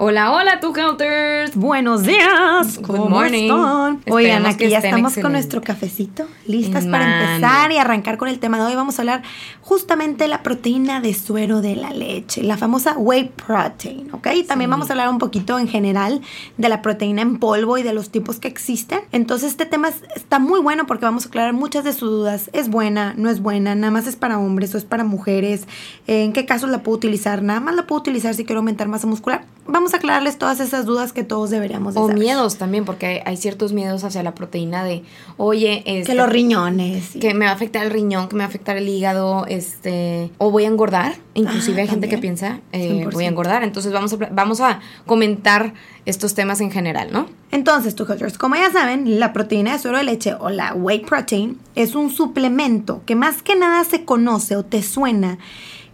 Hola, hola, tu Helters. Buenos días. Good morning. Están? Oigan, aquí ya estamos con nuestro cafecito, listas para empezar y arrancar con el tema de hoy. Vamos a hablar justamente de la proteína de suero de la leche, la famosa whey protein, ¿ok? También vamos a hablar un poquito en general de la proteína en polvo y de los tipos que existen. Entonces, este tema está muy bueno porque vamos a aclarar muchas de sus dudas. ¿Es buena? ¿No es buena? ¿Nada más es para hombres o es para mujeres? ¿En qué casos la puedo utilizar? Nada más la puedo utilizar si quiero aumentar masa muscular. Vamos a aclararles todas esas dudas que todos deberíamos de O miedos también, porque hay ciertos miedos hacia la proteína de, oye, que este, los riñones. Que me va a afectar el riñón, que me va a afectar el hígado, este, o voy a engordar. Inclusive hay gente que piensa, eh, voy a engordar. Entonces vamos a, vamos a comentar estos temas en general, ¿no? Entonces, tu como ya saben, la proteína de suero de leche o la whey protein es un suplemento que más que nada se conoce o te suena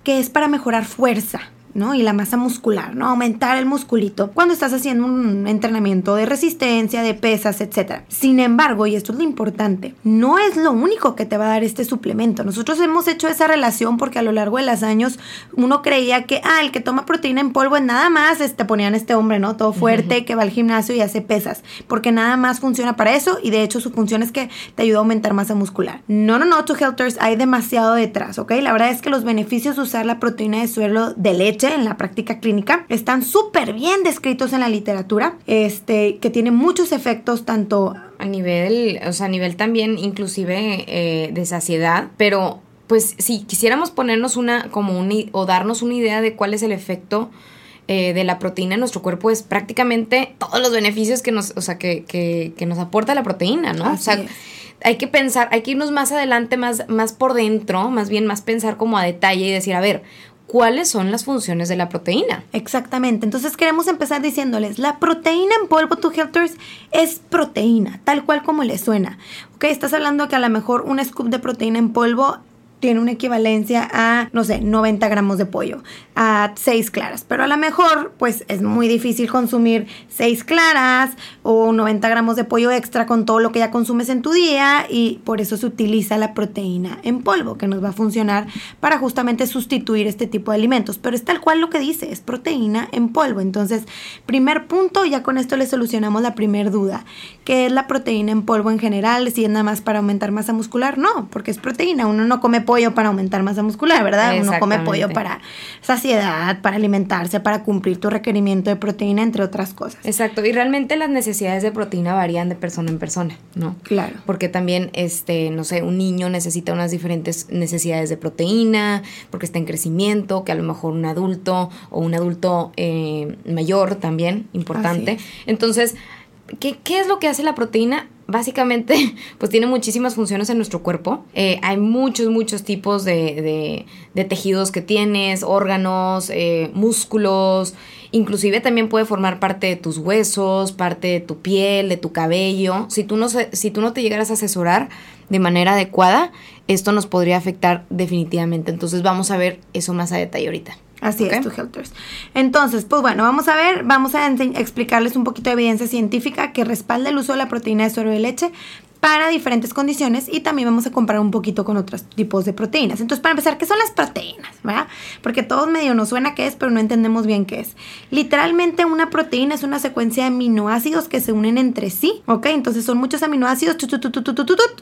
que es para mejorar fuerza ¿no? Y la masa muscular, ¿no? Aumentar el musculito cuando estás haciendo un entrenamiento de resistencia, de pesas, etc. Sin embargo, y esto es lo importante, no es lo único que te va a dar este suplemento. Nosotros hemos hecho esa relación porque a lo largo de los años uno creía que, ah, el que toma proteína en polvo es nada más, te este, ponían este hombre, ¿no? Todo fuerte, que va al gimnasio y hace pesas, porque nada más funciona para eso y de hecho su función es que te ayuda a aumentar masa muscular. No, no, no, tu Helters, hay demasiado detrás, ¿ok? La verdad es que los beneficios de usar la proteína de suelo de leche en la práctica clínica. Están súper bien descritos en la literatura, este, que tiene muchos efectos tanto a nivel, o sea, a nivel también inclusive eh, de saciedad, pero pues si quisiéramos ponernos una como un o darnos una idea de cuál es el efecto eh, de la proteína en nuestro cuerpo es prácticamente todos los beneficios que nos, o sea, que, que, que nos aporta la proteína, ¿no? o sea, hay que pensar, hay que irnos más adelante, más, más por dentro, más bien más pensar como a detalle y decir, a ver, cuáles son las funciones de la proteína. Exactamente. Entonces queremos empezar diciéndoles, la proteína en polvo, tu Helters, es proteína, tal cual como le suena. Ok, estás hablando que a lo mejor un scoop de proteína en polvo tiene una equivalencia a, no sé, 90 gramos de pollo, a 6 claras. Pero a lo mejor, pues es muy difícil consumir 6 claras o 90 gramos de pollo extra con todo lo que ya consumes en tu día y por eso se utiliza la proteína en polvo, que nos va a funcionar para justamente sustituir este tipo de alimentos. Pero es tal cual lo que dice, es proteína en polvo. Entonces, primer punto, ya con esto le solucionamos la primer duda, que es la proteína en polvo en general, si es nada más para aumentar masa muscular, no, porque es proteína, uno no come pollo pollo para aumentar masa muscular, ¿verdad? Uno come pollo para saciedad, para alimentarse, para cumplir tu requerimiento de proteína, entre otras cosas. Exacto, y realmente las necesidades de proteína varían de persona en persona, ¿no? Claro. Porque también, este, no sé, un niño necesita unas diferentes necesidades de proteína, porque está en crecimiento, que a lo mejor un adulto o un adulto eh, mayor también, importante. Entonces, ¿qué, ¿qué es lo que hace la proteína? básicamente pues tiene muchísimas funciones en nuestro cuerpo. Eh, hay muchos, muchos tipos de, tejidos que tienes, órganos, eh, músculos, inclusive también puede formar parte de tus huesos, parte de tu piel, de tu cabello. Si tú no, si tú no te llegaras a asesorar de manera adecuada, esto nos podría afectar definitivamente. Entonces vamos a ver eso más a detalle ahorita. Así es, tu Helters. Entonces, pues bueno, vamos a ver, vamos a explicarles un poquito de evidencia científica que respalda el uso de la proteína de suero de leche para diferentes condiciones y también vamos a comparar un poquito con otros tipos de proteínas. Entonces, para empezar, ¿qué son las proteínas? ¿verdad? Porque todos medio nos suena qué es, pero no entendemos bien qué es. Literalmente una proteína es una secuencia de aminoácidos que se unen entre sí, ¿ok? Entonces son muchos aminoácidos,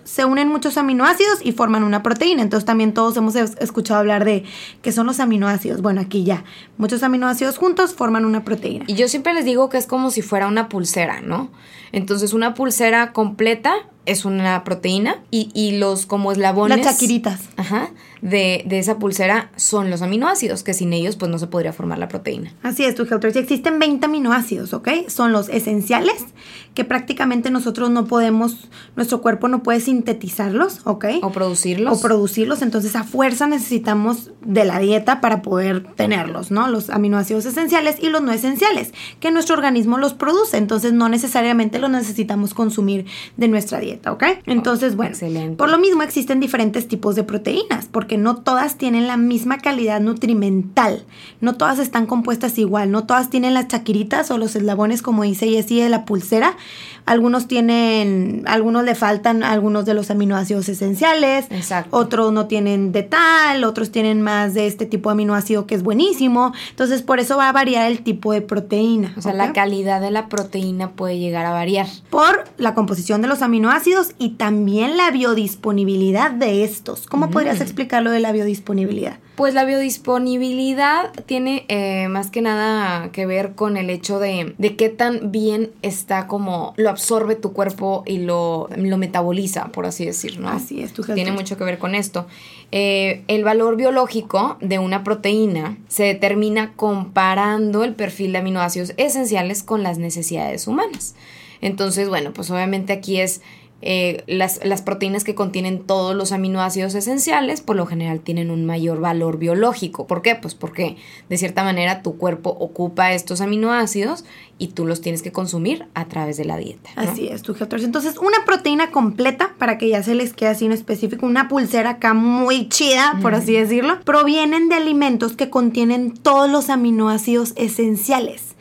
se unen muchos aminoácidos y forman una proteína. Entonces también todos hemos escuchado hablar de qué son los aminoácidos. Bueno, aquí ya, muchos aminoácidos juntos forman una proteína. Y yo siempre les digo que es como si fuera una pulsera, ¿no? Entonces una pulsera completa es una proteína y, y los como eslabones. Las chaquiritas. Ajá. De, de, esa pulsera son los aminoácidos, que sin ellos pues no se podría formar la proteína. Así es, tu Helters. Existen 20 aminoácidos, ¿ok? Son los esenciales, que prácticamente nosotros no podemos, nuestro cuerpo no puede sintetizarlos, ¿ok? O producirlos. O producirlos, entonces a fuerza necesitamos de la dieta para poder tenerlos, ¿no? Los aminoácidos esenciales y los no esenciales, que nuestro organismo los produce, entonces no necesariamente los necesitamos consumir de nuestra dieta, ¿ok? Entonces, bueno, Excelente. por lo mismo existen diferentes tipos de proteínas, porque no todas tienen la misma calidad nutrimental, no todas están compuestas igual, no todas tienen las chaquiritas o los eslabones como dice Jessie de la pulsera, algunos tienen, algunos le faltan algunos de los aminoácidos esenciales, Exacto. otros no tienen de tal, otros tienen más de este tipo de aminoácido que es buenísimo, entonces por eso va a variar el tipo de proteína. O sea, la calidad de la proteína puede llegar a variar. por la composición de los aminoácidos y también la biodisponibilidad de estos. ¿Cómo podrías explicar lo de la biodisponibilidad? Pues la biodisponibilidad tiene eh, más que nada que ver con el hecho de, de qué tan bien está como lo absorbe tu cuerpo y lo, lo metaboliza, por así decir, ¿no? Así es, tu Tiene mucho que ver con esto. Eh, el valor biológico de una proteína se determina comparando el perfil de aminoácidos esenciales con las necesidades humanas. Entonces, bueno, pues obviamente aquí es eh, las, las, proteínas que contienen todos los aminoácidos esenciales, por lo general tienen un mayor valor biológico. ¿Por qué? Pues porque de cierta manera tu cuerpo ocupa estos aminoácidos y tú los tienes que consumir a través de la dieta. ¿no? Así es, tu Helters. Entonces, una proteína completa, para que ya se les quede así en específico, una pulsera acá muy chida, por así decirlo, provienen de alimentos que contienen todos los aminoácidos esenciales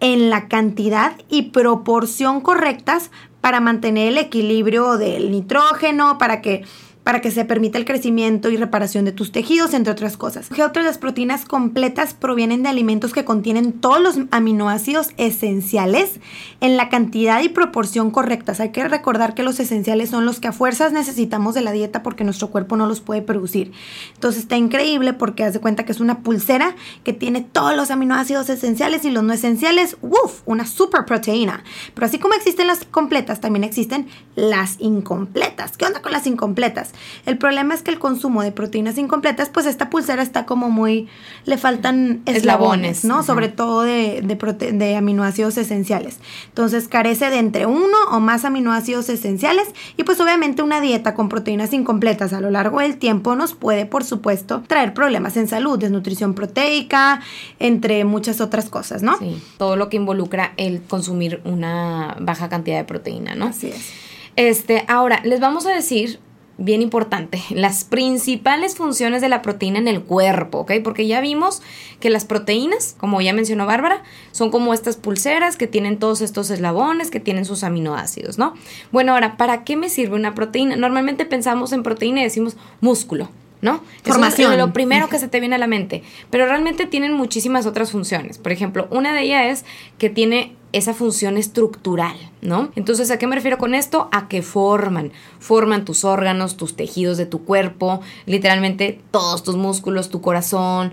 en la cantidad y proporción correctas para mantener el equilibrio del nitrógeno, para que para que se permita el crecimiento y reparación de tus tejidos, entre otras cosas. Otras las proteínas completas provienen de alimentos que contienen todos los aminoácidos esenciales en la cantidad y proporción correctas. Hay que recordar que los esenciales son los que a fuerzas necesitamos de la dieta porque nuestro cuerpo no los puede producir. Entonces está increíble porque haz de cuenta que es una pulsera que tiene todos los aminoácidos esenciales y los no esenciales. ¡Uf! Una super proteína. Pero así como existen las completas, también existen las incompletas. ¿Qué onda con las incompletas? El problema es que el consumo de proteínas incompletas, pues esta pulsera está como muy, le faltan eslabones, Eslabones, ¿no? Sobre todo de, de, prote- de aminoácidos esenciales. Entonces carece de entre uno o más aminoácidos esenciales y pues obviamente una dieta con proteínas incompletas a lo largo del tiempo nos puede, por supuesto, traer problemas en salud, desnutrición proteica, entre muchas otras cosas, ¿no? Sí, todo lo que involucra el consumir una baja cantidad de proteína, ¿no? Así es. Este, ahora, les vamos a decir, bien importante, las principales funciones de la proteína en el cuerpo, ¿ok? Porque ya vimos que las proteínas, como ya mencionó Bárbara, son como estas pulseras que tienen todos estos eslabones, que tienen sus aminoácidos, ¿no? Bueno, ahora, ¿para qué me sirve una proteína? Normalmente pensamos en proteína y decimos músculo. ¿no? Formación. es lo primero que se te viene a la mente. Pero realmente tienen muchísimas otras funciones. Por ejemplo, una de ellas es que tiene esa función estructural, ¿no? Entonces, ¿a qué me refiero con esto? A que forman, forman tus órganos, tus tejidos de tu cuerpo, literalmente todos tus músculos, tu corazón,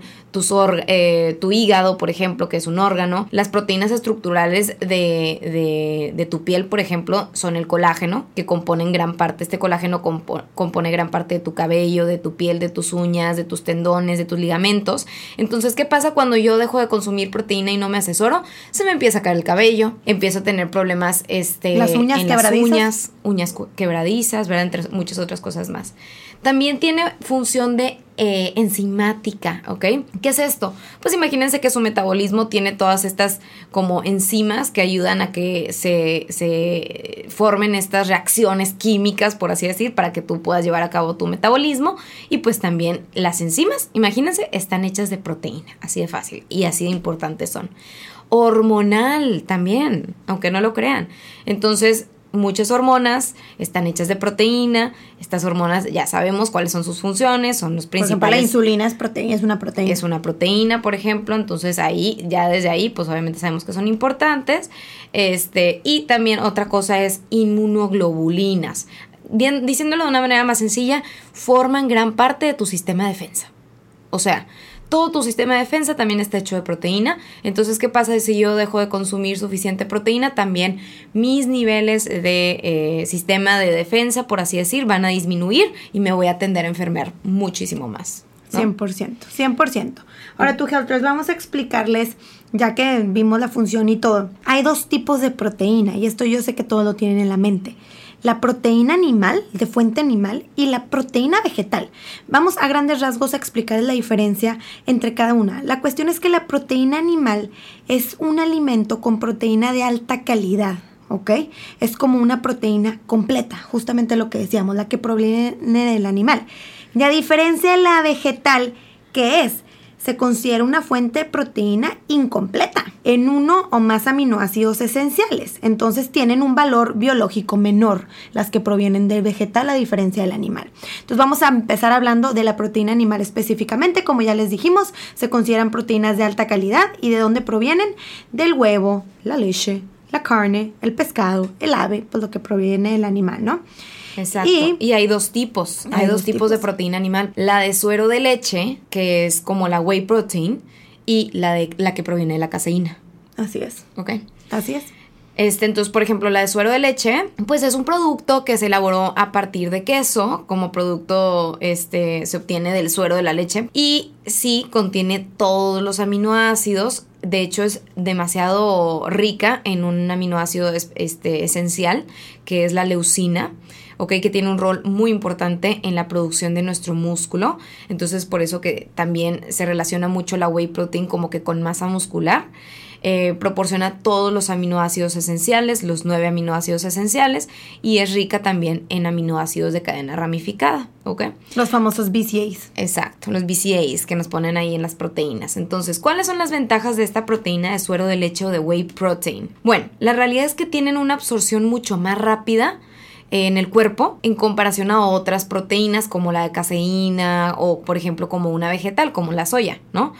eh, tu hígado, por ejemplo, que es un órgano. Las proteínas estructurales de, de, tu piel, por ejemplo, son el colágeno, que componen gran parte, este colágeno compo- compone gran parte de tu cabello, de tu piel, de tus uñas, de tus tendones, de tus ligamentos. Entonces, ¿qué pasa cuando yo dejo de consumir proteína y no me asesoro? Se me empieza a caer el cabello, empiezo a tener problemas este, Las uñas en quebradizas. las uñas, uñas quebradizas, ¿verdad? Entre muchas otras cosas más. También tiene función de eh, enzimática, ¿ok? ¿Qué es esto? Pues imagínense que su metabolismo tiene todas estas como enzimas que ayudan a que se, se formen estas reacciones químicas, por así decir, para que tú puedas llevar a cabo tu metabolismo. Y pues también las enzimas, imagínense, están hechas de proteína, así de fácil y así de importantes son. Hormonal también, aunque no lo crean. Entonces, muchas hormonas están hechas de proteína. Estas hormonas ya sabemos cuáles son sus funciones, son los Por ejemplo, la principales. insulina es, proteína, es una proteína. es una proteína, por ejemplo, entonces ahí, ya desde ahí, pues obviamente sabemos que son importantes. Este, y también otra cosa es inmunoglobulinas. Bien, diciéndolo de una manera más sencilla, forman gran parte de tu sistema de defensa. O sea, todo tu sistema de defensa también está hecho de proteína. Entonces, ¿qué pasa si yo dejo de consumir suficiente proteína? También mis niveles de eh, sistema de defensa, por así decir, van a disminuir y me voy a tender a enfermar muchísimo más. 100%, 100%. Ahora tú, Helters, vamos a explicarles, ya que vimos la función y todo. Hay dos tipos de proteína y esto yo sé que todos lo tienen en la mente. La proteína animal, de fuente animal, y la proteína vegetal. Vamos a grandes rasgos a explicar la diferencia entre cada una. La cuestión es que la proteína animal es un alimento con proteína de alta calidad, ¿ok? Es como una proteína completa, justamente lo que decíamos, la que proviene del animal. Y a diferencia de la vegetal, que es, se considera una fuente proteína incompleta en uno o más aminoácidos esenciales. Entonces tienen un valor biológico menor las que provienen del vegetal a diferencia del animal. Entonces vamos a empezar hablando de la proteína animal específicamente. Como ya les dijimos, se consideran proteínas de alta calidad y de dónde provienen del huevo, la leche, la carne, el pescado, el ave, pues lo que proviene del animal, ¿no? Exacto. Y, hay dos tipos. Hay, dos, tipos, de proteína animal. La de suero de leche, que es como la whey protein, y la de la que proviene de la caseína. Así es. Ok. Así es. Este, entonces, por ejemplo, la de suero de leche, pues es un producto que se elaboró a partir de queso, como producto este se obtiene del suero de la leche y sí contiene todos los aminoácidos. De hecho, es demasiado rica en un aminoácido este, esencial que es la leucina. ¿Ok? Que tiene un rol muy importante en la producción de nuestro músculo. Entonces, por eso que también se relaciona mucho la whey protein como que con masa muscular. Eh, proporciona todos los aminoácidos esenciales, los nueve aminoácidos esenciales, y es rica también en aminoácidos de cadena ramificada, ¿ok? Los famosos BCAs. Exacto, los BCAs que nos ponen ahí en las proteínas. Entonces, ¿cuáles son las ventajas de esta proteína de suero de leche o de whey protein? Bueno, la realidad es que tienen una absorción mucho más rápida en el cuerpo en comparación a otras proteínas como la de caseína o por ejemplo como una vegetal como la soya, ¿no?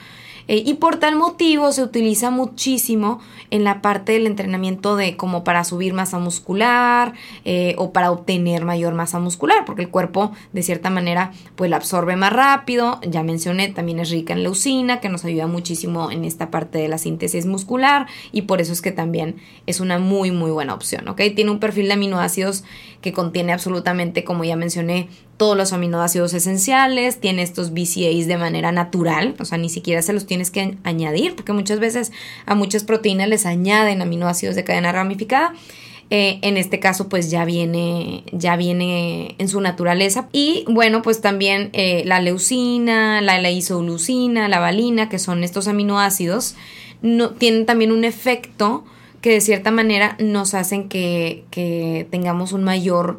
Eh, y por tal motivo se utiliza muchísimo en la parte del entrenamiento de como para subir masa muscular eh, o para obtener mayor masa muscular, porque el cuerpo de cierta manera pues la absorbe más rápido. Ya mencioné, también es rica en leucina, que nos ayuda muchísimo en esta parte de la síntesis muscular y por eso es que también es una muy muy buena opción, ¿ok? Tiene un perfil de aminoácidos que contiene absolutamente, como ya mencioné, todos los aminoácidos esenciales, tiene estos BCAs de manera natural, o sea, ni siquiera se los tienes que añadir, porque muchas veces a muchas proteínas les añaden aminoácidos de cadena ramificada. Eh, en este caso, pues ya viene, ya viene en su naturaleza. Y bueno, pues también eh, la leucina, la, la isoleucina, la valina, que son estos aminoácidos, no, tienen también un efecto que de cierta manera nos hacen que tengamos un mayor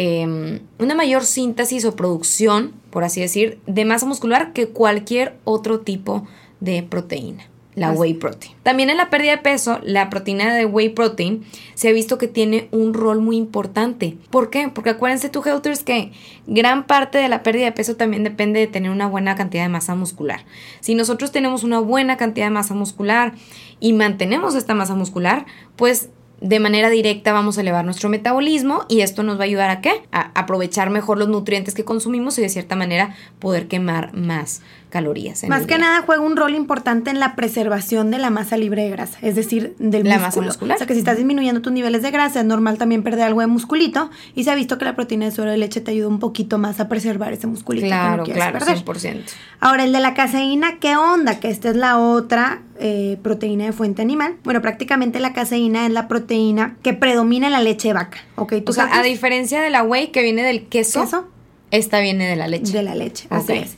Em, una mayor síntesis o producción, por así decir, de masa muscular que cualquier otro tipo de proteína la whey protein. También en la pérdida de peso, la proteína de whey protein se ha visto que tiene un rol muy importante. ¿Por qué? Porque acuérdense tú, Helters, que gran parte de la pérdida de peso también depende de tener una buena cantidad de masa muscular. Si nosotros tenemos una buena cantidad de masa muscular y mantenemos esta masa muscular, pues de manera directa vamos a elevar nuestro metabolismo y esto nos va a ayudar a qué? A aprovechar mejor los nutrientes que consumimos y de cierta manera poder quemar más calorías. Más que nada juega un rol importante en la preservación de la masa libre de grasa, es decir, del la músculo. masa muscular. O sea que si estás disminuyendo tus niveles de grasa, es normal también perder algo de musculito y se ha visto que la proteína de suero de leche te ayuda un poquito más a preservar ese musculito. Claro, que no claro, perder. 100%. Ahora, el de la caseína, ¿qué onda? Que esta es la otra eh, proteína de fuente animal. Bueno, prácticamente la caseína es la proteína que predomina en la leche de vaca. O sea, a diferencia de la whey que viene del queso, ¿Queso? esta viene de la leche. De la leche, así Ok. es.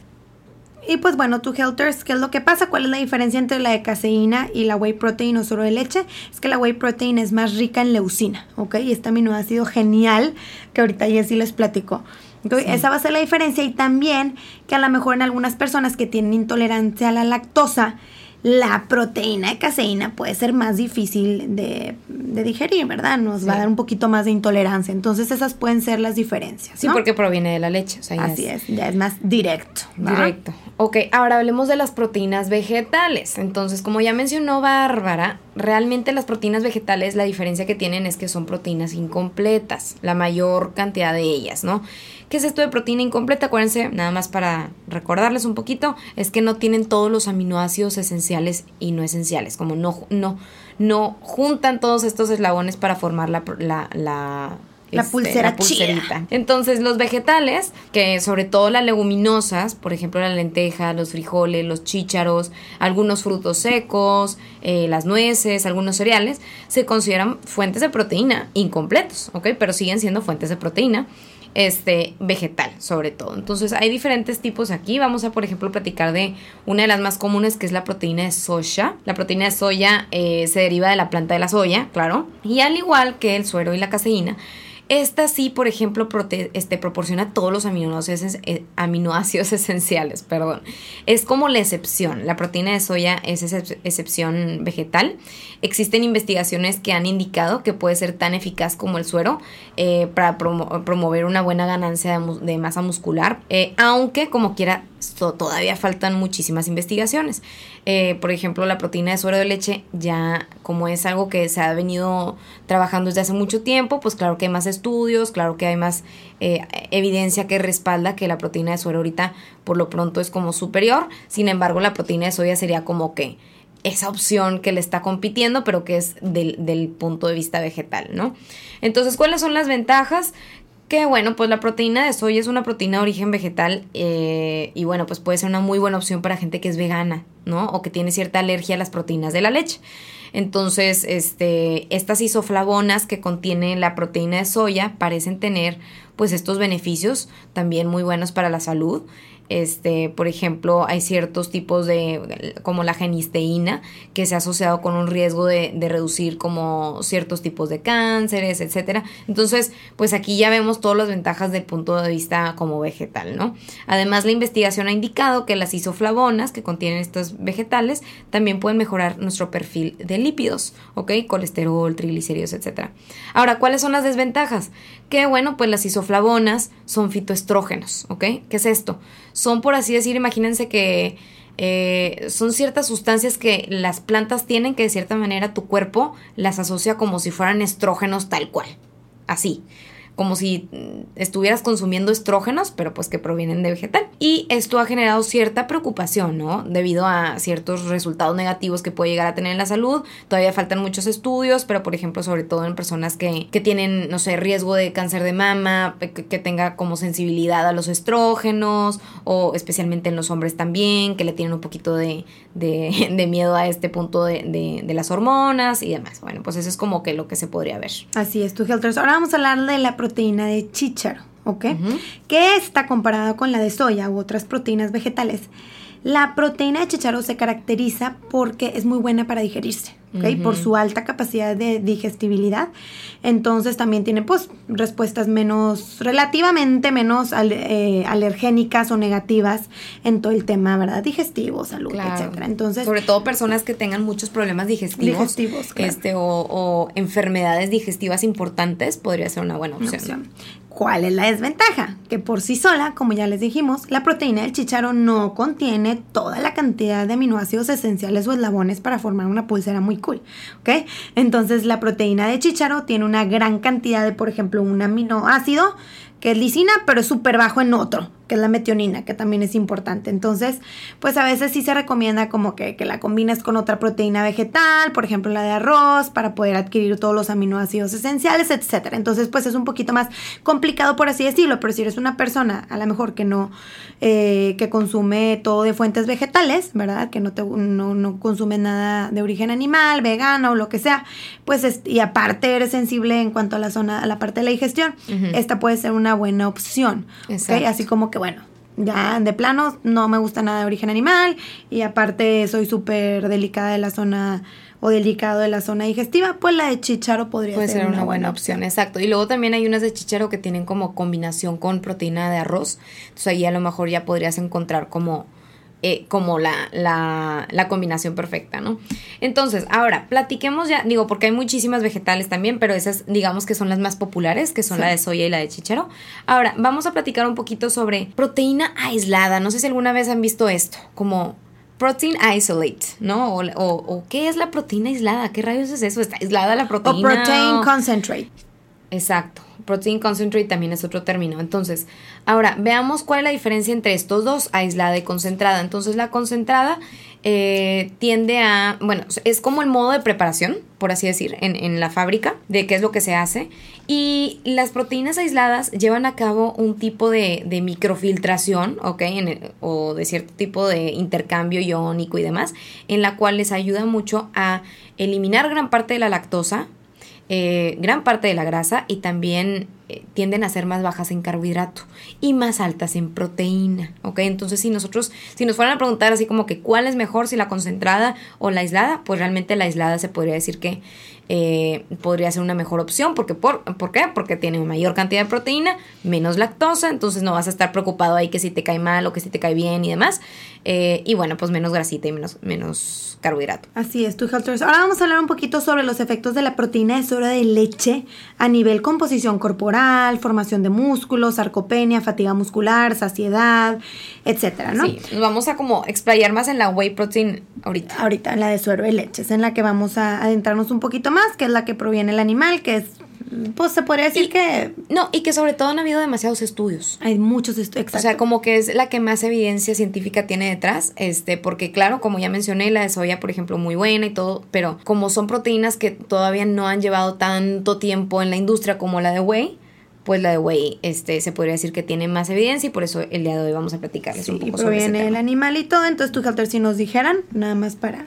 Y pues bueno, tu Helters, ¿qué es lo que pasa? ¿Cuál es la diferencia entre la de caseína y la whey protein o suero de leche? Es que la whey protein es más rica en leucina, ¿ok? Y este aminoácido genial que ahorita Jessy les platicó. Entonces, Sí. esa va a ser la diferencia y también que a lo mejor en algunas personas que tienen intolerancia a la lactosa, la proteína de caseína puede ser más difícil de, de digerir, ¿verdad? Nos va a dar un poquito más de intolerancia. Entonces, esas pueden ser las diferencias. Sí, ¿no? porque proviene de la leche. O sea, ya Así es, ya es más directo. Directo. Ok, ahora hablemos de las proteínas vegetales. Entonces, como ya mencionó Bárbara, realmente las proteínas vegetales, la diferencia que tienen es que son proteínas incompletas, la mayor cantidad de ellas, ¿no? ¿Qué es esto de proteína incompleta? Acuérdense, nada más para recordarles un poquito, es que no tienen todos los aminoácidos esenciales y no esenciales, como no, no, no juntan todos estos eslabones para formar la, la la este, pulsera pulserita. Entonces, los vegetales, que sobre todo las leguminosas, por ejemplo, la lenteja, los frijoles, los chícharos, algunos frutos secos, eh, las nueces, algunos cereales, se consideran fuentes de proteína incompletos, ¿ok? Pero siguen siendo fuentes de proteína este vegetal sobre todo. Entonces hay diferentes tipos aquí. Vamos a por ejemplo platicar de una de las más comunes que es la proteína de soya. La proteína de soya eh, se deriva de la planta de la soya, claro. Y al igual que el suero y la caseína, esta sí, por ejemplo, este, proporciona todos los aminoácidos, eh, esenciales, perdón. Es como la excepción. La proteína de soya es excepción vegetal. Existen investigaciones que han indicado que puede ser tan eficaz como el suero eh, para promover una buena ganancia de, masa muscular, eh, aunque como quiera todavía faltan muchísimas investigaciones. Eh, por ejemplo, la proteína de suero de leche ya como es algo que se ha venido trabajando desde hace mucho tiempo, pues claro que hay más estudios, claro que hay más eh, evidencia que respalda que la proteína de suero ahorita por lo pronto es como superior. Sin embargo, la proteína de soya sería como que esa opción que le está compitiendo, pero que es del, del punto de vista vegetal, ¿no? Entonces, ¿cuáles son las ventajas? Que bueno, pues la proteína de soya es una proteína de origen vegetal eh, y bueno, pues puede ser una muy buena opción para gente que es vegana, ¿no? O que tiene cierta alergia a las proteínas de la leche. Entonces, este, estas isoflavonas que contiene la proteína de soya parecen tener pues estos beneficios también muy buenos para la salud. Este, por ejemplo, hay ciertos tipos de, como la genisteína, que se ha asociado con un riesgo de, reducir como ciertos tipos de cánceres, etcétera. Entonces, pues aquí ya vemos todas las ventajas del punto de vista como vegetal, ¿no? Además, la investigación ha indicado que las isoflavonas que contienen estos vegetales también pueden mejorar nuestro perfil de lípidos, ¿ok? Colesterol, triglicéridos, etcétera. Ahora, ¿cuáles son las desventajas? Que bueno, pues las isoflavonas son fitoestrógenos, ¿ok? ¿Qué es esto? son, por así decir, imagínense que eh, son ciertas sustancias que las plantas tienen que de cierta manera tu cuerpo las asocia como si fueran estrógenos tal cual. Así como si mm, estuvieras consumiendo estrógenos, pero pues que provienen de vegetal. Y esto ha generado cierta preocupación, ¿no? Debido a ciertos resultados negativos que puede llegar a tener en la salud. Todavía faltan muchos estudios, pero por ejemplo, sobre todo en personas que, tienen, no sé, riesgo de cáncer de mama, que, tenga como sensibilidad a los estrógenos, o especialmente en los hombres también, que le tienen un poquito de, de, miedo a este punto de, de, las hormonas y demás. Bueno, pues eso es como que lo que se podría ver. Así es, tu Helters. Ahora vamos a hablar de la proteína de chícharo, ¿ok? Que está comparada con la de soya u otras proteínas vegetales. La proteína de chícharo se caracteriza porque es muy buena para digerirse. Por su alta capacidad de digestibilidad. Entonces también tiene pues respuestas menos, relativamente menos eh, alergénicas o negativas en todo el tema, ¿verdad? Digestivo, salud, etcétera. Entonces. Sobre todo personas que tengan muchos problemas digestivos. Digestivos, Este, o, enfermedades digestivas importantes, podría ser una buena opción. ¿Cuál es la desventaja? Que por sí sola, como ya les dijimos, la proteína del chicharo no contiene toda la cantidad de aminoácidos esenciales o eslabones para formar una pulsera muy cool, ¿ok? Entonces la proteína de chícharo tiene una gran cantidad de, por ejemplo, un aminoácido que es lisina, pero es súper bajo en otro, que es la metionina, que también es importante. Entonces, pues a veces sí se recomienda como que, que, la combines con otra proteína vegetal, por ejemplo la de arroz, para poder adquirir todos los aminoácidos esenciales, etc. Entonces, pues es un poquito más complicado, por así decirlo, pero si eres una persona, a lo mejor que no, eh, que consume todo de fuentes vegetales, ¿verdad? Que no, te, no, no consume nada de origen animal, vegano o lo que sea, pues y aparte eres sensible en cuanto a la zona, a la parte de la digestión, esta puede ser una buena opción. Así como que bueno, ya de plano no me gusta nada de origen animal y aparte soy súper delicada de la zona o delicado de la zona digestiva, pues la de chicharo podría Puede ser, una, buena, opción. Exacto. Y luego también hay unas de chicharo que tienen como combinación con proteína de arroz. Entonces ahí a lo mejor ya podrías encontrar como eh, como la, la, la, combinación perfecta, ¿no? Entonces, ahora, platiquemos ya, digo, porque hay muchísimas vegetales también, pero esas, digamos que son las más populares, que son la de soya y la de chicharo. Ahora, vamos a platicar un poquito sobre proteína aislada. No sé si alguna vez han visto esto, como protein isolate, ¿no? O, o, ¿qué es la proteína aislada? ¿Qué rayos es eso? ¿Está aislada la proteína? O protein concentrate. Exacto. Protein concentrate también es otro término. Entonces, ahora veamos cuál es la diferencia entre estos dos, aislada y concentrada. Entonces, la concentrada eh, tiende a, bueno, es como el modo de preparación, por así decir, en, la fábrica, de qué es lo que se hace. Y las proteínas aisladas llevan a cabo un tipo de, microfiltración, ¿ok? En o de cierto tipo de intercambio iónico y demás, en la cual les ayuda mucho a eliminar gran parte de la lactosa, eh, gran parte de la grasa y también tienden a ser más bajas en carbohidrato y más altas en proteína, ¿ok? Entonces si nosotros, si nos fueran a preguntar así como que cuál es mejor, si la concentrada o la aislada, pues realmente la aislada se podría decir que eh, podría ser una mejor opción. Porque, por, ¿Por qué? Porque tiene mayor cantidad de proteína, menos lactosa, entonces no vas a estar preocupado ahí que si te cae mal o que si te cae bien y demás. Eh, y bueno, pues menos grasita y menos, menos carbohidrato. Así es, tu Helters. Ahora vamos a hablar un poquito sobre los efectos de la proteína de suero de leche a nivel composición corporal, formación de músculos, sarcopenia, fatiga muscular, saciedad, etcétera, ¿no? Sí, vamos a como explayar más en la whey protein ahorita. Ahorita, en la de suero de leche, es en la que vamos a adentrarnos un poquito más, que es la que proviene el animal, que es pues se podría decir que... No, y que sobre todo han habido demasiados estudios. Hay muchos estudios, O sea, como que es la que más evidencia científica tiene detrás, este, porque claro, como ya mencioné, la de soya, por ejemplo, muy buena y todo, pero como son proteínas que todavía no han llevado tanto tiempo en la industria como la de whey, pues la de whey este, se podría decir que tiene más evidencia y por eso el día de hoy vamos a platicarles un poco sobre proviene el animal y todo, entonces tu Halter si nos dijeran, nada más para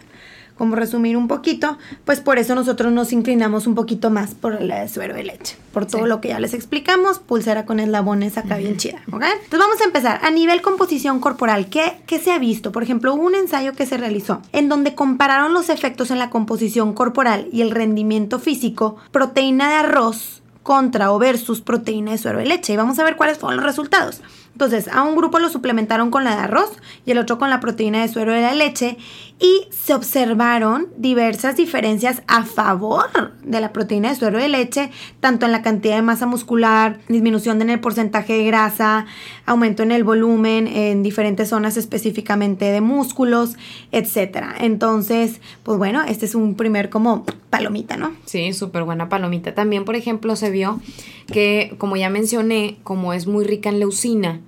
como resumir un poquito, pues por eso nosotros nos inclinamos un poquito más por la de suero de leche. Por todo lo que ya les explicamos, pulsera con eslabones acá bien chida, ¿ok? Entonces vamos a empezar. A nivel composición corporal, ¿qué, ¿qué se ha visto? Por ejemplo, hubo un ensayo que se realizó en donde compararon los efectos en la composición corporal y el rendimiento físico, proteína de arroz contra o versus proteína de suero de leche. Y vamos a ver cuáles fueron los resultados. Entonces, a un grupo lo suplementaron con la de arroz y el otro con la proteína de suero de la leche y se observaron diversas diferencias a favor de la proteína de suero de leche, tanto en la cantidad de masa muscular, disminución en el porcentaje de grasa, aumento en el volumen en diferentes zonas específicamente de músculos, etcétera. Entonces, pues bueno, este es un primer como palomita, ¿no? Sí, súper buena palomita. También, por ejemplo, se vio que, como ya mencioné, como es muy rica en leucina,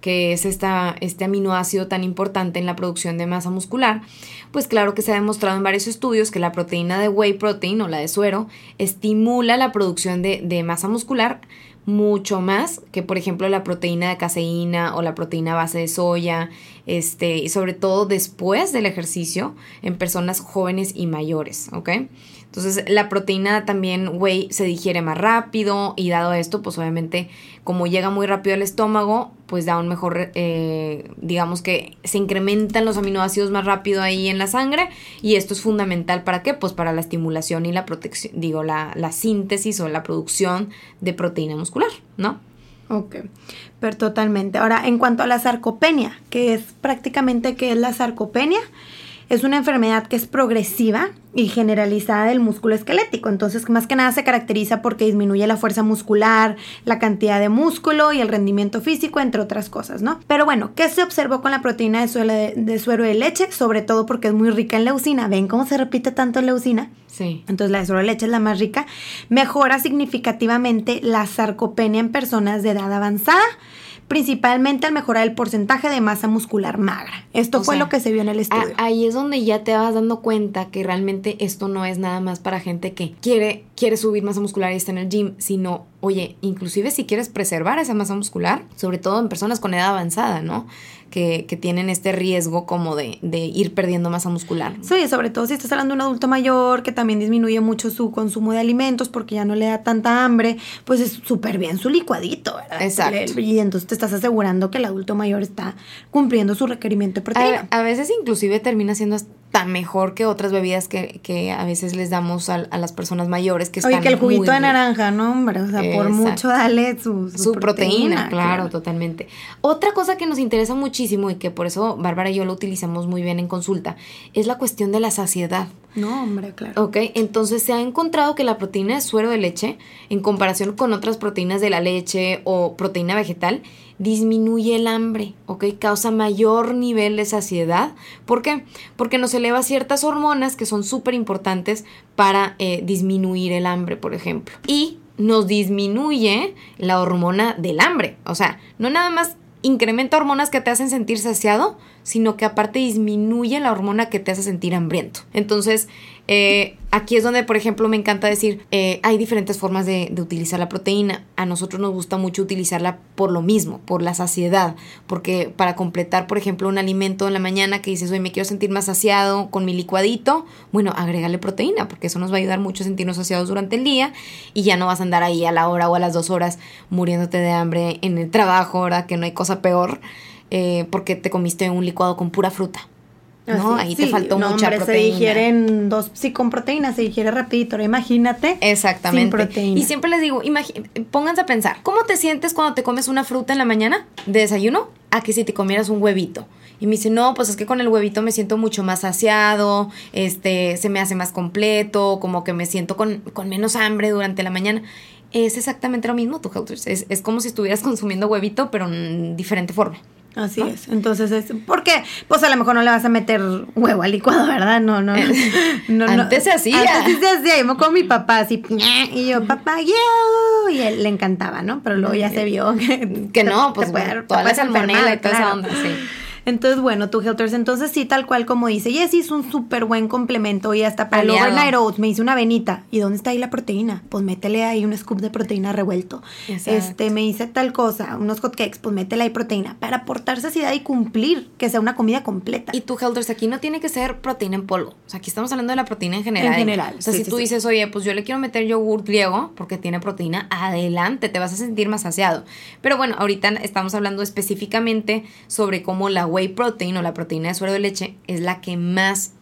que es esta, este aminoácido tan importante en la producción de masa muscular, pues claro que se ha demostrado en varios estudios que la proteína de whey protein o la de suero estimula la producción de, de masa muscular mucho más que por ejemplo la proteína de caseína o la proteína base de soya, este, y sobre todo después del ejercicio en personas jóvenes y mayores, ¿ok? Entonces la proteína también, whey, se digiere más rápido y dado esto, pues obviamente como llega muy rápido al estómago, pues da un mejor, eh, digamos que se incrementan los aminoácidos más rápido ahí en la sangre y esto es fundamental para qué? Pues para la estimulación y la protección, digo, la, la síntesis o la producción de proteína muscular, ¿no? Ok, pero totalmente. Ahora, en cuanto a la sarcopenia, que es prácticamente qué es la sarcopenia, es una enfermedad que es progresiva y generalizada del músculo esquelético. Entonces, más que nada se caracteriza porque disminuye la fuerza muscular, la cantidad de músculo y el rendimiento físico, entre otras cosas, ¿no? Pero bueno, ¿qué se observó con la proteína de suero de, suero de leche? Sobre todo porque es muy rica en leucina. ¿Ven cómo se repite tanto leucina? Sí. Entonces, la de suero de leche es la más rica. Mejora significativamente la sarcopenia en personas de edad avanzada principalmente al mejorar el porcentaje de masa muscular magra. Esto fue lo que se vio en el estudio. ahí es donde ya te vas dando cuenta que realmente esto no es nada más para gente que quiere, quiere subir masa muscular y está en el gym, sino, oye, inclusive si quieres preservar esa masa muscular, sobre todo en personas con edad avanzada, ¿no? Que, que tienen este riesgo como de, de, ir perdiendo masa muscular. Sí, sobre todo si estás hablando de un adulto mayor que también disminuye mucho su consumo de alimentos porque ya no le da tanta hambre, pues es súper bien su licuadito, ¿verdad? Exacto. Y entonces te estás asegurando que el adulto mayor está cumpliendo su requerimiento de proteína. A, a veces inclusive termina siendo tan mejor que otras bebidas que, que a veces les damos a, a, las personas mayores que están Oye, que el juguito de naranja, ¿no, hombre? O sea, por mucho dale su, su, proteína. claro, claro, totalmente. Otra cosa que nos interesa muchísimo y que por eso Bárbara y yo lo utilizamos muy bien en consulta es la cuestión de la saciedad. No, hombre, claro. Ok, entonces se ha encontrado que la proteína de suero de leche, en comparación con otras proteínas de la leche o proteína vegetal, disminuye el hambre, ¿ok? Causa mayor nivel de saciedad. ¿Por qué? Porque nos eleva ciertas hormonas que son súper importantes para eh, disminuir el hambre, por ejemplo. Y nos disminuye la hormona del hambre. O sea, no nada más incrementa hormonas que te hacen sentir saciado, sino que aparte disminuye la hormona que te hace sentir hambriento. Entonces, eh, aquí es donde, por ejemplo, me encanta decir, eh, hay diferentes formas de, utilizar la proteína. A nosotros nos gusta mucho utilizarla por lo mismo, por la saciedad, porque para completar, por ejemplo, un alimento en la mañana que dices, oye, me quiero sentir más saciado con mi licuadito, bueno, agrégale proteína, porque eso nos va a ayudar mucho a sentirnos saciados durante el día y ya no vas a andar ahí a la hora o a las dos horas muriéndote de hambre en el trabajo, ¿verdad? Que no hay cosa peor, eh, porque te comiste un licuado con pura fruta. ¿No? Ahí te faltó mucha hombre, proteína. se digieren dos, sí, con proteína, se digiere rapidito, imagínate. Exactamente. Sin proteína. Y siempre les digo, pónganse a pensar, ¿cómo te sientes cuando te comes una fruta en la mañana de desayuno? A que si te comieras un huevito. Y me dice, no, pues es que con el huevito me siento mucho más saciado, este, se me hace más completo, como que me siento con, con menos hambre durante la mañana. Es exactamente lo mismo, tu es, es como si estuvieras consumiendo huevito, pero en diferente forma. Así es. Entonces, es, porque pues a lo mejor no le vas a meter huevo al licuado, ¿verdad? No, no. no, antes se hacía. Antes se hacía. Y con mi papá así, y yo, papá, yo. Y él le encantaba, ¿no? Pero luego ya se vio que, que no, pues toda la salmonela y toda esa onda, sí. Entonces, bueno, tu Helters, entonces sí, tal cual como dice Jessie, es un súper buen complemento y hasta para el overnight oats me hice una venita. ¿Y dónde está ahí la proteína? Pues métele ahí un scoop de proteína revuelto. Este, me hice tal cosa, unos hotcakes, pues métele ahí proteína para aportar saciedad y cumplir que sea una comida completa. Y tu Helters, aquí no tiene que ser proteína en polvo. O sea, aquí estamos hablando de la proteína en general. En general. O sea, si tú dices, oye, pues yo le quiero meter yogur griego porque tiene proteína, adelante, te vas a sentir más saciado. Pero bueno, ahorita estamos hablando específicamente sobre cómo la whey protein o la proteína de suero de leche es la que más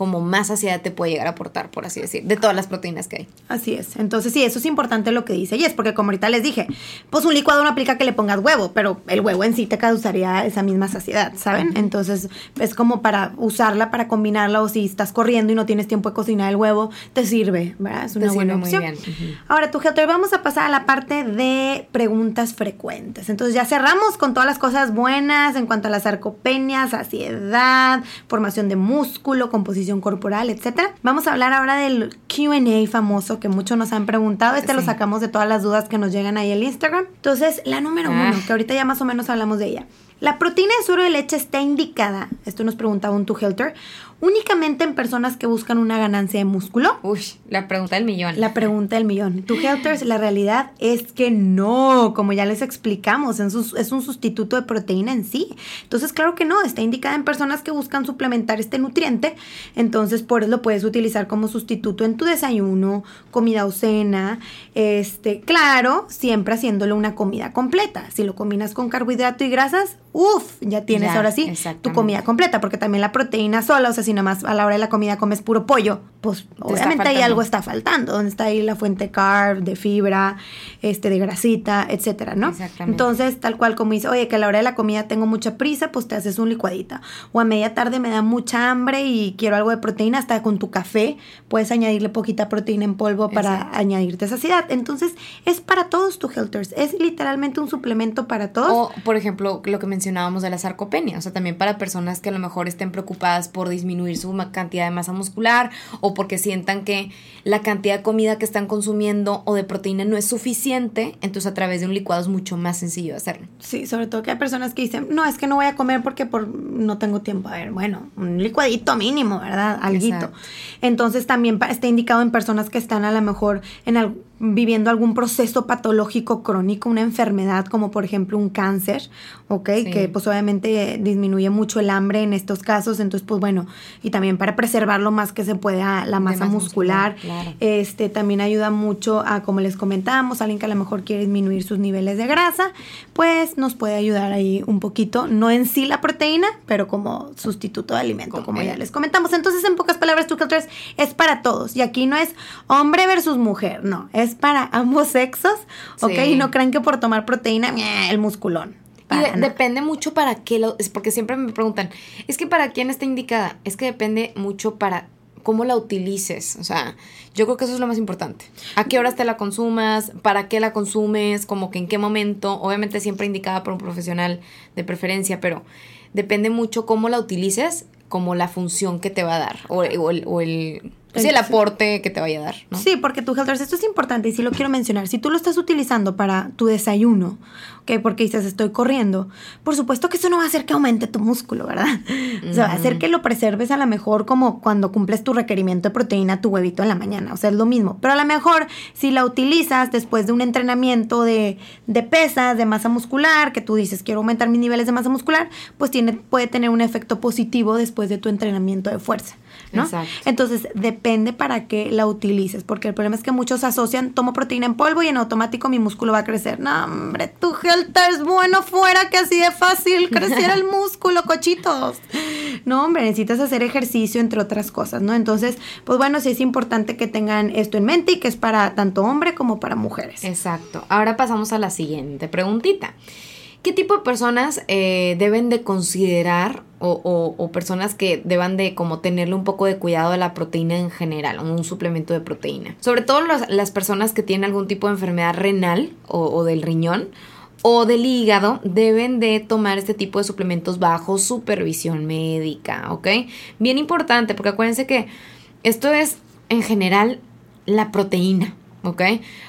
como más saciedad te puede llegar a aportar, por así decir, de todas las proteínas que hay. Así es. Entonces, sí, eso es importante lo que dice y es porque como ahorita les dije, pues un licuado no aplica que le pongas huevo, pero el huevo en sí te causaría esa misma saciedad, ¿saben? Entonces, es como para usarla, para combinarla o si estás corriendo y no tienes tiempo de cocinar el huevo, te sirve, ¿verdad? Es una buena opción. Muy bien. Ahora, tu Helter, vamos a pasar a la parte de preguntas frecuentes. Entonces, ya cerramos con todas las cosas buenas en cuanto a la sarcopenia, saciedad, formación de músculo, composición corporal, etcétera. Vamos a hablar ahora del QA famoso que muchos nos han preguntado. Este lo sacamos de todas las dudas que nos llegan ahí en Instagram. Entonces, la número ah. uno, que ahorita ya más o menos hablamos de ella. La proteína de suero de leche está indicada, esto nos preguntaba un tu Helter, únicamente en personas que buscan una ganancia de músculo? Uy, la pregunta del millón. La pregunta del millón. Tu Helters, la realidad es que no, como ya les explicamos, es un sustituto de proteína en sí. Entonces, claro que no, está indicada en personas que buscan suplementar este nutriente, entonces por eso lo puedes utilizar como sustituto en tu desayuno, comida o cena, este, claro, siempre haciéndolo una comida completa. Si lo combinas con carbohidrato y grasas, uff, ya tienes ahora sí tu comida completa, porque también la proteína sola, o sea, si nada más a la hora de la comida comes puro pollo, pues obviamente ahí algo está faltando, donde está ahí la fuente carb, de fibra, este, de grasita, etcétera, ¿no? Exactamente. Entonces, tal cual como dice, oye, que a la hora de la comida tengo mucha prisa, pues te haces un licuadita. O a media tarde me da mucha hambre y quiero algo de proteína, hasta con tu café puedes añadirle poquita proteína en polvo para añadirte saciedad. Entonces, es para todos tus Helters, es literalmente un suplemento para todos. O, por ejemplo, lo que mencionábamos de la sarcopenia, o sea, también para personas que a lo mejor estén preocupadas por disminuir su cantidad de masa muscular o porque sientan que la cantidad de comida que están consumiendo o de proteína no es suficiente, entonces a través de un licuado es mucho más sencillo hacerlo. Sí, sobre todo que hay personas que dicen, no, es que no voy a comer porque por, no tengo tiempo. A ver, bueno, un licuadito mínimo, ¿verdad? Alguito. Entonces también está indicado en personas que están a lo mejor en viviendo algún proceso patológico crónico, una enfermedad como por ejemplo un cáncer, ¿ok? Que pues obviamente disminuye mucho el hambre en estos casos, entonces pues bueno, y también para preservar lo más que se pueda la masa muscular, este también ayuda mucho a, como les comentábamos, alguien que a lo mejor quiere disminuir sus niveles de grasa, pues nos puede ayudar ahí un poquito, no en sí la proteína, pero como sustituto de alimento, como, ya les comentamos. Entonces, en pocas palabras, tu es para todos. Y aquí no es hombre versus mujer, no, es para ambos sexos, ¿ok? Y no crean que por tomar proteína, el musculón. Y depende mucho para qué lo, es porque siempre me preguntan, es que para quién está indicada, es que depende mucho para cómo la utilices, o sea, yo creo que eso es lo más importante. ¿A qué horas te la consumas? ¿Para qué la consumes? Como que en qué momento, obviamente siempre indicada por un profesional de preferencia, pero depende mucho cómo la utilices como la función que te va a dar o, el, Sí, el aporte que te vaya a dar, ¿no? Sí, porque tu Healthers, esto es importante y sí lo quiero mencionar. Si tú lo estás utilizando para tu desayuno, ¿ok? Porque dices, estoy corriendo, por supuesto que eso no va a hacer que aumente tu músculo, ¿verdad? O sea, va a hacer que lo preserves a lo mejor como cuando cumples tu requerimiento de proteína, tu huevito en la mañana. O sea, es lo mismo. Pero a lo mejor si la utilizas después de un entrenamiento de, de pesas, de masa muscular, que tú dices, quiero aumentar mis niveles de masa muscular, pues tiene, puede tener un efecto positivo después de tu entrenamiento de fuerza. ¿No? Exacto. Entonces, depende para qué la utilices, porque el problema es que muchos asocian, tomo proteína en polvo y en automático mi músculo va a crecer. No, hombre, tu Helter es bueno fuera que así de fácil creciera el músculo, cochitos. No, hombre, necesitas hacer ejercicio, entre otras cosas, ¿no? Entonces, pues bueno, sí es importante que tengan esto en mente y que es para tanto hombre como para mujeres. Exacto. Ahora pasamos a la siguiente preguntita. ¿Qué tipo de personas eh, deben de considerar o, personas que deban de como tenerle un poco de cuidado a la proteína en general, o un suplemento de proteína? Sobre todo las personas que tienen algún tipo de enfermedad renal o, del riñón o del hígado deben de tomar este tipo de suplementos bajo supervisión médica, ¿ok? Bien importante, porque acuérdense que esto es en general la proteína, ¿ok?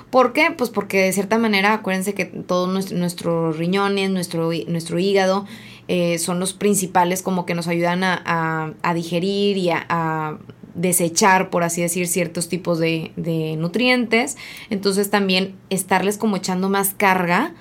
¿Por qué? Pues porque de cierta manera, acuérdense que todos nuestros riñones, nuestro, nuestro hígado, eh, son los principales como que nos ayudan a, digerir y a, desechar, por así decir, ciertos tipos de, de nutrientes. Entonces también estarles como echando más carga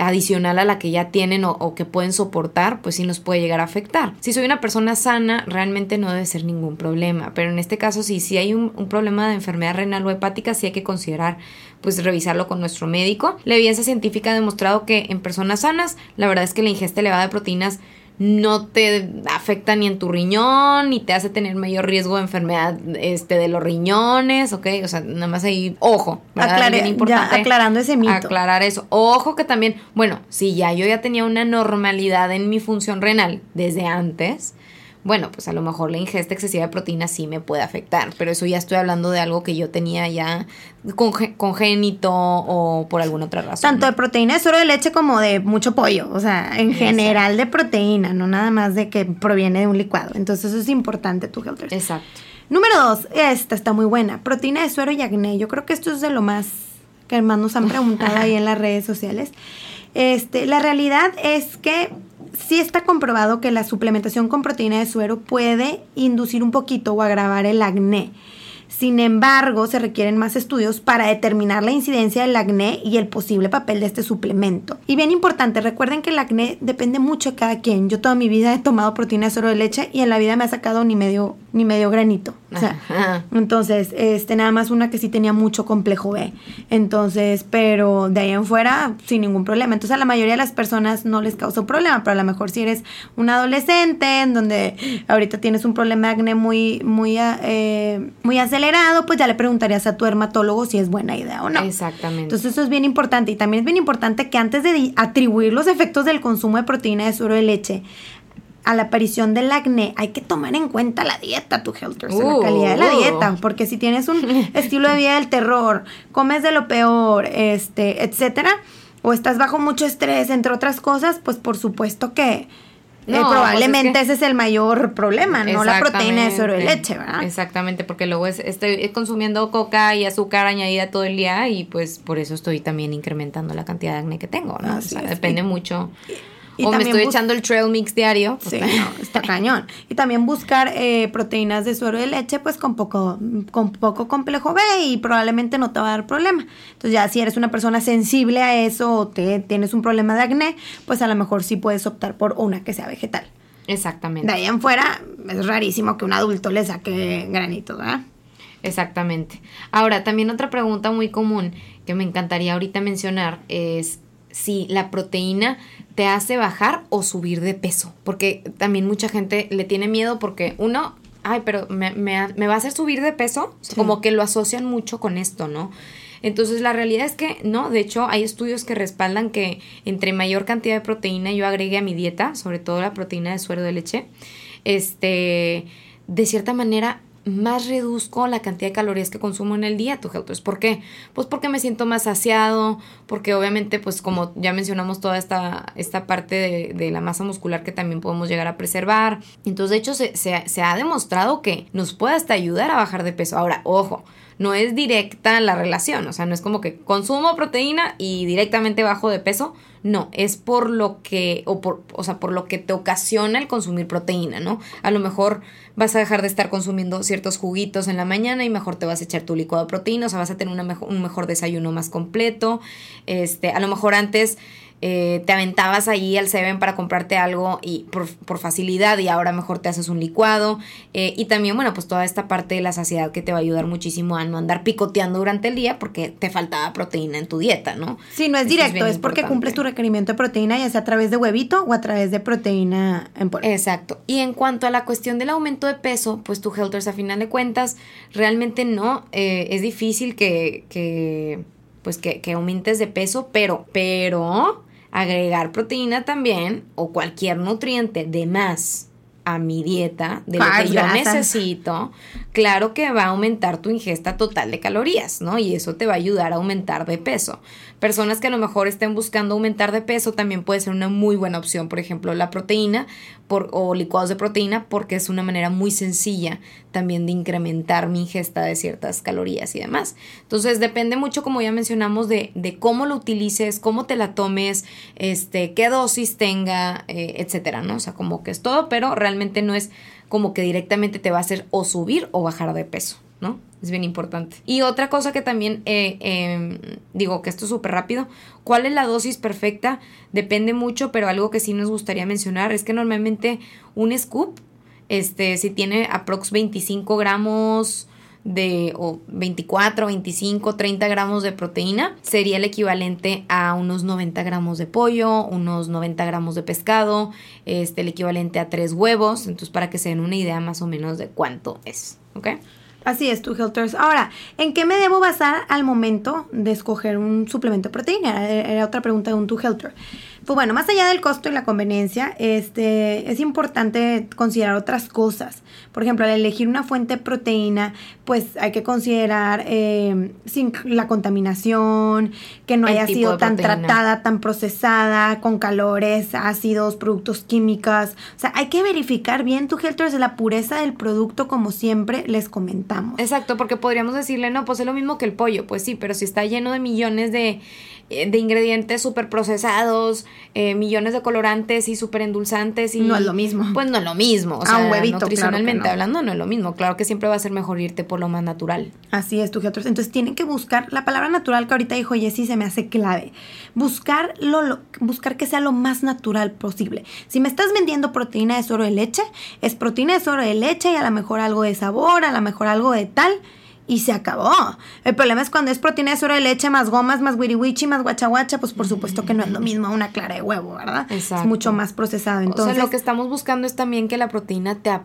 adicional a la que ya tienen o, que pueden soportar, pues sí nos puede llegar a afectar. Si soy una persona sana, realmente no debe ser ningún problema, pero en este caso sí, si hay un, un problema de enfermedad renal o hepática, sí hay que considerar pues revisarlo con nuestro médico. La evidencia científica ha demostrado que en personas sanas, la verdad es que la ingesta elevada de proteínas no te afecta ni en tu riñón, ni te hace tener mayor riesgo de enfermedad este, de los riñones, ¿ok? O sea, nada más ahí, ojo, aclarando ese mito. Aclarar eso. Ojo que también, bueno, si ya yo ya tenía una normalidad en mi función renal desde antes, bueno, pues a lo mejor la ingesta excesiva de proteína sí me puede afectar, pero eso ya estoy hablando de algo que yo tenía ya congénito o por alguna otra razón. Tanto de proteína de suero de leche como de mucho pollo, o sea, en general de proteína, no nada más de que proviene de un licuado. Entonces eso es importante, tu Helter. Exacto. Número dos, esta está muy buena, proteína de suero y acné. Yo creo que esto es de lo más que más nos han preguntado ahí en las redes sociales. Este, la realidad es que sí está comprobado que la suplementación con proteína de suero puede inducir un poquito o agravar el acné. Sin embargo, se requieren más estudios para determinar la incidencia del acné y el posible papel de este suplemento. Y bien importante, recuerden que el acné depende mucho de cada quien. Yo toda mi vida he tomado proteína de suero de leche y en la vida me ha sacado ni medio, ni medio granito. O sea, entonces, este, nada más una que sí tenía mucho complejo B. Entonces, pero de ahí en fuera, sin ningún problema. Entonces, a la mayoría de las personas no les causa un problema, pero a lo mejor si eres un adolescente en donde ahorita tienes un problema de acné muy, muy, eh, muy acelerado, pues ya le preguntarías a tu dermatólogo si es buena idea o no. Exactamente. Entonces, eso es bien importante. Y también es bien importante que antes de atribuir los efectos del consumo de proteína de suero de leche a la aparición del acné, hay que tomar en cuenta la dieta, tu Helter, la uh, calidad de la uh. dieta, porque si tienes un estilo de vida del terror, comes de lo peor, este, etcétera, o estás bajo mucho estrés, entre otras cosas, pues por supuesto que eh, pues probablemente ese es el mayor problema, no la proteína de suero de leche, ¿verdad? Exactamente, porque luego estoy consumiendo coca y azúcar añadida todo el día y pues por eso estoy también incrementando la cantidad de acné que tengo, ¿no? o sea, depende mucho o me estoy echando el trail mix diario. Pues sí, está cañón. Y también buscar eh, proteínas de suero de leche, pues con poco, con poco complejo B y probablemente no te va a dar problema. Entonces ya si eres una persona sensible a eso o te, tienes un problema de acné, pues a lo mejor sí puedes optar por una que sea vegetal. Exactamente. De ahí en fuera es rarísimo que un adulto le saque granitos, ¿verdad? Exactamente. Ahora, también otra pregunta muy común que me encantaría ahorita mencionar es si la proteína te hace bajar o subir de peso. Porque también mucha gente le tiene miedo porque uno, ay, pero me, va a hacer subir de peso. Como que lo asocian mucho con esto, ¿no? Entonces la realidad es que no, de hecho hay estudios que respaldan que entre mayor cantidad de proteína yo agregue a mi dieta, sobre todo la proteína de suero de leche, este, de cierta manera más reduzco la cantidad de calorías que consumo en el día, tu Helters. ¿Por qué? Pues porque me siento más saciado, porque obviamente, pues como ya mencionamos toda esta, esta parte de, la masa muscular que también podemos llegar a preservar. Entonces, de hecho, se, se, se ha demostrado que nos puede hasta ayudar a bajar de peso. Ahora, ojo, no es directa la relación, o sea, no es como que consumo proteína y directamente bajo de peso, no, es por lo que, o, por, o sea, por lo que te ocasiona el consumir proteína, ¿no? A lo mejor vas a dejar de estar consumiendo ciertos juguitos en la mañana y mejor te vas a echar tu licuado de proteína, o sea, vas a tener una un mejor desayuno más completo, este, a lo mejor antes eh, te aventabas ahí al Seven para comprarte algo y por, por facilidad y ahora mejor te haces un licuado. Eh, y también, bueno, pues toda esta parte de la saciedad que te va a ayudar muchísimo a no andar picoteando durante el día porque te faltaba proteína en tu dieta, ¿no? Sí, no es Esto directo, es, porque cumples tu requerimiento de proteína, ya sea a través de huevito o a través de proteína en polvo. Exacto. Y en cuanto a la cuestión del aumento de peso, pues tu Helters a final de cuentas realmente no, eh, es difícil que, que pues que, que aumentes de peso, pero, pero agregar proteína también o cualquier nutriente de más a mi dieta, de lo que yo grasas. necesito, claro que va a aumentar tu ingesta total de calorías, ¿no? Y eso te va a ayudar a aumentar de peso. Personas que a lo mejor estén buscando aumentar de peso también puede ser una muy buena opción, por ejemplo, la proteína por, o licuados de proteína, porque es una manera muy sencilla también de incrementar mi ingesta de ciertas calorías y demás. Entonces depende mucho, como ya mencionamos, de, cómo lo utilices, cómo te la tomes, este, qué dosis tenga, eh, etcétera, ¿no? O sea, como que es todo, pero realmente no es como que directamente te va a hacer o subir o bajar de peso, ¿no? Es bien importante. Y otra cosa que también, eh, eh, digo que esto es súper rápido, ¿cuál es la dosis perfecta? Depende mucho, pero algo que sí nos gustaría mencionar es que normalmente un scoop, este, si tiene aprox 25 gramos de o 24, 25, 30 gramos de proteína, sería el equivalente a unos 90 gramos de pollo, unos 90 gramos de pescado, este, el equivalente a tres huevos, entonces para que se den una idea más o menos de cuánto es, ¿ok? Así es, tu Helters. Ahora, ¿en qué me debo basar al momento de escoger un suplemento de proteína? Era otra pregunta de un tu Helter. Pues bueno, más allá del costo y la conveniencia, este, es importante considerar otras cosas. Por ejemplo, al elegir una fuente de proteína, pues hay que considerar eh, sin la contaminación, que no El haya sido tan proteína. tratada, tan procesada, con calores, ácidos, productos químicos. O sea, hay que verificar bien tu Helters la pureza del producto, como siempre les comentamos. Exacto, porque podríamos decirle, no, pues es lo mismo que el pollo, pues sí, pero si está lleno de millones de, de ingredientes súper procesados, eh, millones de colorantes y súper endulzantes y... No es lo mismo. Pues no es lo mismo, o A sea, un huevito, claro que nutricionalmente no. hablando no es lo mismo, claro que siempre va a ser mejor irte por lo más natural. Así es, tu Helters. Entonces tienen que buscar, la palabra natural que ahorita dijo Jessie se me hace clave. Buscar, lo, lo- buscar que sea lo más natural posible. Si me estás vendiendo proteína de suero de leche, es proteína de suero de leche y a lo mejor algo de sabor, a lo mejor algo de tal. Y se acabó. El problema es cuando es proteína de suero de leche, más gomas, más wiriwichi, más guachaguacha, pues por supuesto que no es lo mismo a una clara de huevo, ¿verdad? Exacto. Es mucho más procesado. Entonces, o sea, lo que estamos buscando es también que la proteína te,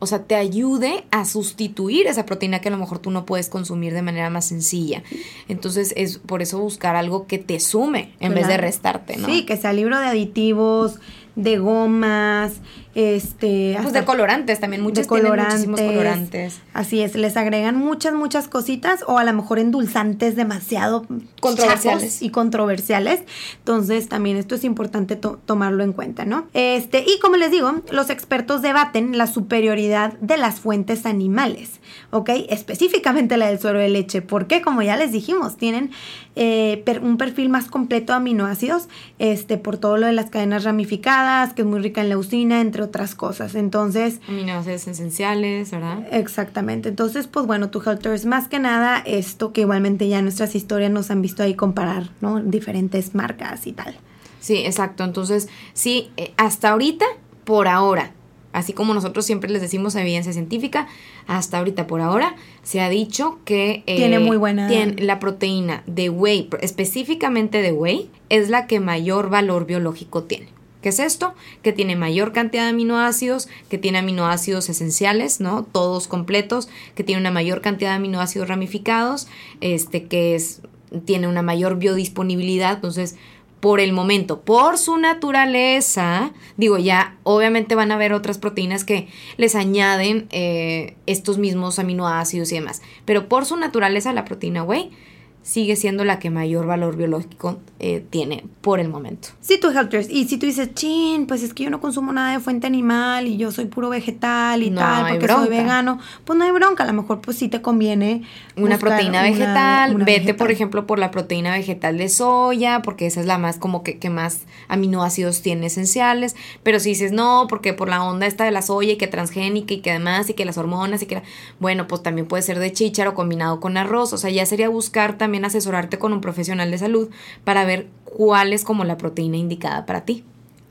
o sea, te ayude a sustituir esa proteína que a lo mejor tú no puedes consumir de manera más sencilla. Entonces, es por eso buscar algo que te sume en vez de restarte, ¿no? Sí, que sea libro de aditivos, de gomas, este... Pues de colorantes también, muchos tienen muchísimos colorantes. Así es, les agregan muchas, muchas cositas o a lo mejor endulzantes demasiado Controversiales. y controversiales. Entonces también esto es importante to- tomarlo en cuenta, ¿no? Este, y como les digo, los expertos debaten la superioridad de las fuentes animales, ¿ok? Específicamente la del suero de leche, porque como ya les dijimos, tienen eh, per- un perfil más completo de aminoácidos, este, por todo lo de las cadenas ramificadas, que es muy rica en leucina, entre otras cosas. Entonces, Aminoácidos esenciales, ¿verdad? Exactamente. Entonces, pues bueno, tu Helters, más que nada esto que igualmente ya nuestras historias nos han visto ahí comparar, ¿no? Diferentes marcas y tal. Sí, exacto. Entonces, sí, eh, hasta ahorita, por ahora, así como nosotros siempre les decimos evidencia científica, hasta ahorita, por ahora, se ha dicho que eh, Tiene muy buena- tiene- la proteína de whey, específicamente de whey, es la que mayor valor biológico tiene. ¿Qué es esto? Que tiene mayor cantidad de aminoácidos, que tiene aminoácidos esenciales, ¿no? Todos completos, que tiene una mayor cantidad de aminoácidos ramificados, este, que es, tiene una mayor biodisponibilidad, entonces por el momento, por su naturaleza, digo, ya obviamente van a haber otras proteínas que les añaden eh, estos mismos aminoácidos y demás, pero por su naturaleza la proteína whey sigue siendo la que mayor valor biológico eh, tiene por el momento. Sí, tú, Helters. Y si tú dices, chin, pues es que yo no consumo nada de fuente animal y yo soy puro vegetal y tal, porque soy vegano, pues no hay bronca. A lo mejor, pues sí te conviene. Una proteína vegetal. Vete, por ejemplo, por la proteína vegetal de soya, porque esa es la más, como que, que más aminoácidos tiene esenciales. Pero si dices, no, porque por la onda esta de la soya y que transgénica y que además y que las hormonas y que. Bueno, pues también puede ser de chícharo combinado con arroz. O sea, ya sería buscar también asesorarte con un profesional de salud para ver cuál es como la proteína indicada para ti.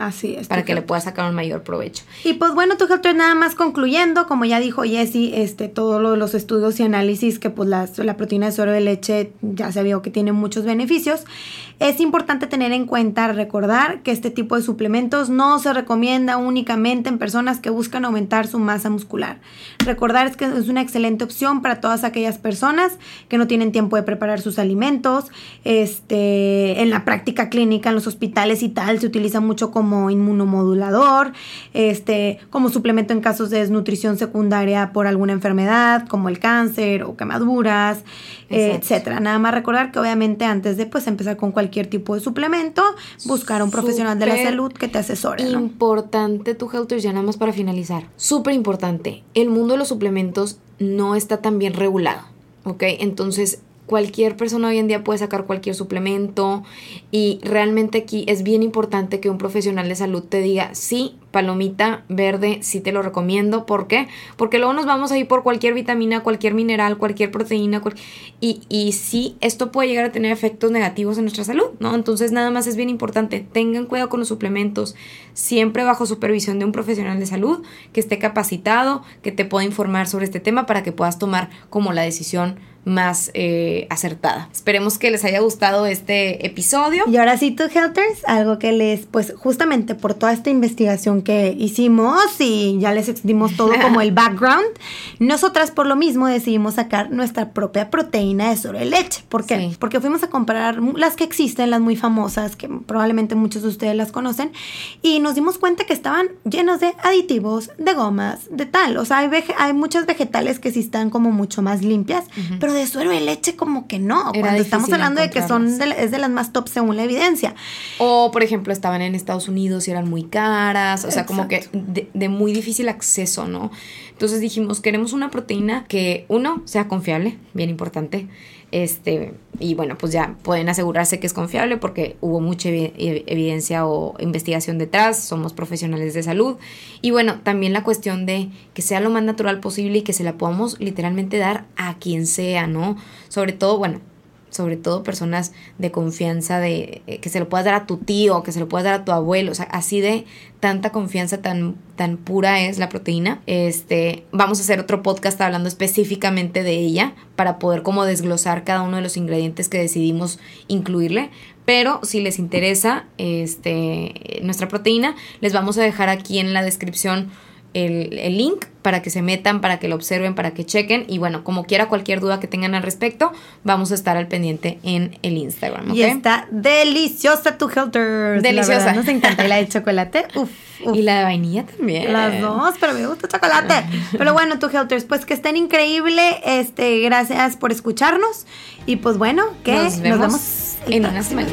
Así es. Para que le puedas sacar un mayor provecho. Y pues bueno, tu es nada más concluyendo, como ya dijo Jessie, este, todos los estudios y análisis que pues la, la proteína de suero de leche ya se vio que tiene muchos beneficios. Es importante tener en cuenta, recordar que este tipo de suplementos no se recomienda únicamente en personas que buscan aumentar su masa muscular. Recordar que es una excelente opción para todas aquellas personas que no tienen tiempo de preparar sus alimentos. Este, en la práctica clínica, en los hospitales y tal, se utiliza mucho como inmunomodulador, este, como suplemento en casos de desnutrición secundaria por alguna enfermedad, como el cáncer o quemaduras, etcétera. Nada más recordar que obviamente antes de pues empezar con cualquier tipo de suplemento, buscar a un profesional de la salud que te asesore. Importante tu health ya nada más para finalizar. Súper importante. El mundo de los suplementos no está tan bien regulado. ¿Ok? Entonces cualquier persona hoy en día puede sacar cualquier suplemento y realmente aquí es bien importante que un profesional de salud te diga, sí, palomita verde, sí te lo recomiendo. ¿Por qué? Porque luego nos vamos a ir por cualquier vitamina, cualquier mineral, cualquier proteína y, y sí, esto puede llegar a tener efectos negativos en nuestra salud, ¿no? Entonces nada más es bien importante, tengan cuidado con los suplementos, siempre bajo supervisión de un profesional de salud que esté capacitado, que te pueda informar sobre este tema para que puedas tomar como la decisión más eh, acertada. Esperemos que les haya gustado este episodio. Y ahora sí, tú, Helters, algo que les, pues justamente por toda esta investigación que hicimos y ya les dimos todo como el background, nosotras por lo mismo decidimos sacar nuestra propia proteína de sobre leche. ¿Por qué? Porque fuimos a comparar las que existen, las muy famosas, que probablemente muchos de ustedes las conocen, y nos dimos cuenta que estaban llenos de aditivos, de gomas, de tal. O sea, hay, hay muchas vegetales que sí están como mucho más limpias, pero de suero de leche como que no. cuando estamos hablando de que son es de las más top según la evidencia. O, por ejemplo, estaban en Estados Unidos y eran muy caras, o sea, como que de, de, muy difícil acceso, ¿no? Entonces dijimos, queremos una proteína que, uno, sea confiable, bien importante, este, y bueno, pues ya pueden asegurarse que es confiable porque hubo mucha evidencia o investigación detrás, somos profesionales de salud. Y bueno, también la cuestión de que sea lo más natural posible y que se la podamos literalmente dar a quien sea, ¿no? Sobre todo, bueno, sobre todo personas de confianza, de eh, que se lo puedas dar a tu tío, que se lo puedas dar a tu abuelo, o sea, así de tanta confianza tan, tan pura es la proteína. Este, vamos a hacer otro podcast hablando específicamente de ella para poder como desglosar cada uno de los ingredientes que decidimos incluirle. Pero si les interesa este, nuestra proteína, les vamos a dejar aquí en la descripción el, link para que se metan, para que lo observen, para que chequen. Y bueno, como quiera, cualquier duda que tengan al respecto, vamos a estar al pendiente en el Instagram. Y está deliciosa tu Helter. Deliciosa. nos encanta. la de chocolate, uf, Y la de vainilla también. Las dos, pero me gusta chocolate. pero bueno, tu Helters, pues que estén increíble. Este, gracias por escucharnos. Y pues bueno, que nos vemos, en una semana.